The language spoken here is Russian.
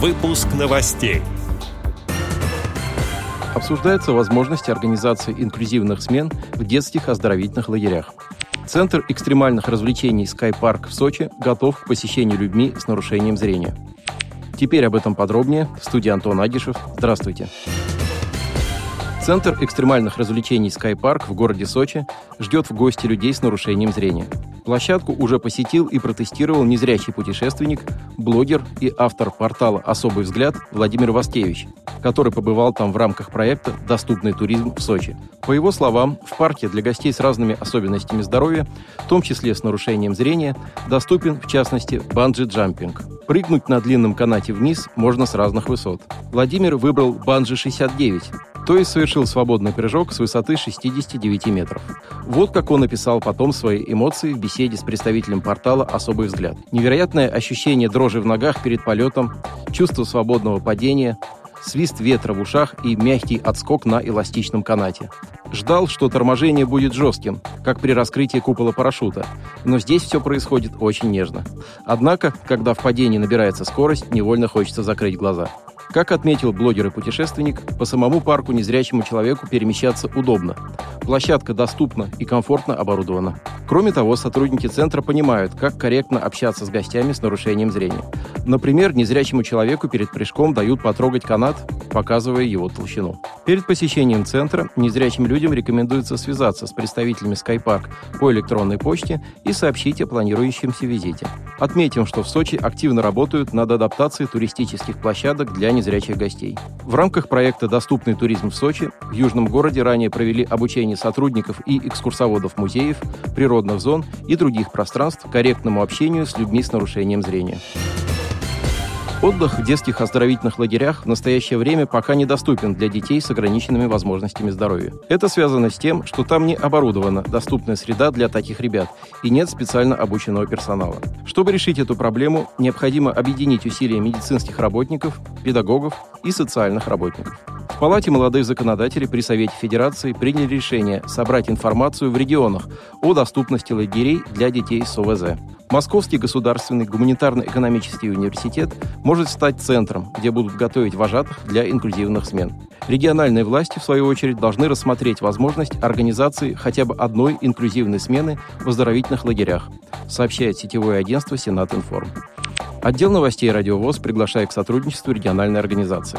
Выпуск новостей. Обсуждается возможность организации инклюзивных смен в детских оздоровительных лагерях. Центр экстремальных развлечений «Скайпарк» в Сочи готов к посещению людьми с нарушением зрения. Теперь об этом подробнее. В студии Антон Агишев. Здравствуйте. Центр экстремальных развлечений «Скайпарк» в городе Сочи ждет в гости людей с нарушением зрения. Площадку уже посетил и протестировал незрячий путешественник, блогер и автор портала «Особый взгляд» Владимир Васкевич, который побывал там в рамках проекта «Доступный туризм в Сочи». По его словам, в парке для гостей с разными особенностями здоровья, в том числе с нарушением зрения, доступен, в частности, банджи-джампинг. Прыгнуть на длинном канате вниз можно с разных высот. Владимир выбрал банджи-69, то есть совершил свободный прыжок с высоты 69 метров. Вот как он описал потом свои эмоции в беседе с представителем портала «Особый взгляд». Невероятное ощущение дрожи в ногах перед полетом, чувство свободного падения, свист ветра в ушах и мягкий отскок на эластичном канате. Ждал, что торможение будет жестким, как при раскрытии купола парашюта, но здесь все происходит очень нежно. Однако, когда в падении набирается скорость, невольно хочется закрыть глаза. Как отметил блогер и путешественник, по самому парку незрячему человеку перемещаться удобно. Площадка доступна и комфортно оборудована. Кроме того, сотрудники центра понимают, как корректно общаться с гостями с нарушением зрения. Например, незрячему человеку перед прыжком дают потрогать канат, показывая его толщину. Перед посещением центра незрячим людям рекомендуется связаться с представителями Skypark по электронной почте и сообщить о планирующемся визите. Отметим, что в Сочи активно работают над адаптацией туристических площадок для незрячих гостей. В рамках проекта «Доступный туризм в Сочи» в Южном городе ранее провели обучение сотрудников и экскурсоводов музеев, природных зон и других пространств корректному общению с людьми с нарушением зрения. Отдых в детских оздоровительных лагерях в настоящее время пока недоступен для детей с ограниченными возможностями здоровья. Это связано с тем, что там не оборудована доступная среда для таких ребят и нет специально обученного персонала. Чтобы решить эту проблему, необходимо объединить усилия медицинских работников, педагогов и социальных работников. В Палате молодых законодателей при Совете Федерации приняли решение собрать информацию в регионах о доступности лагерей для детей с ОВЗ. Московский государственный гуманитарно-экономический университет может стать центром, где будут готовить вожатых для инклюзивных смен. Региональные власти, в свою очередь, должны рассмотреть возможность организации хотя бы одной инклюзивной смены в оздоровительных лагерях, сообщает сетевое агентство «Сенат Информ». Отдел новостей «Радиовоз» приглашает к сотрудничеству региональной организации.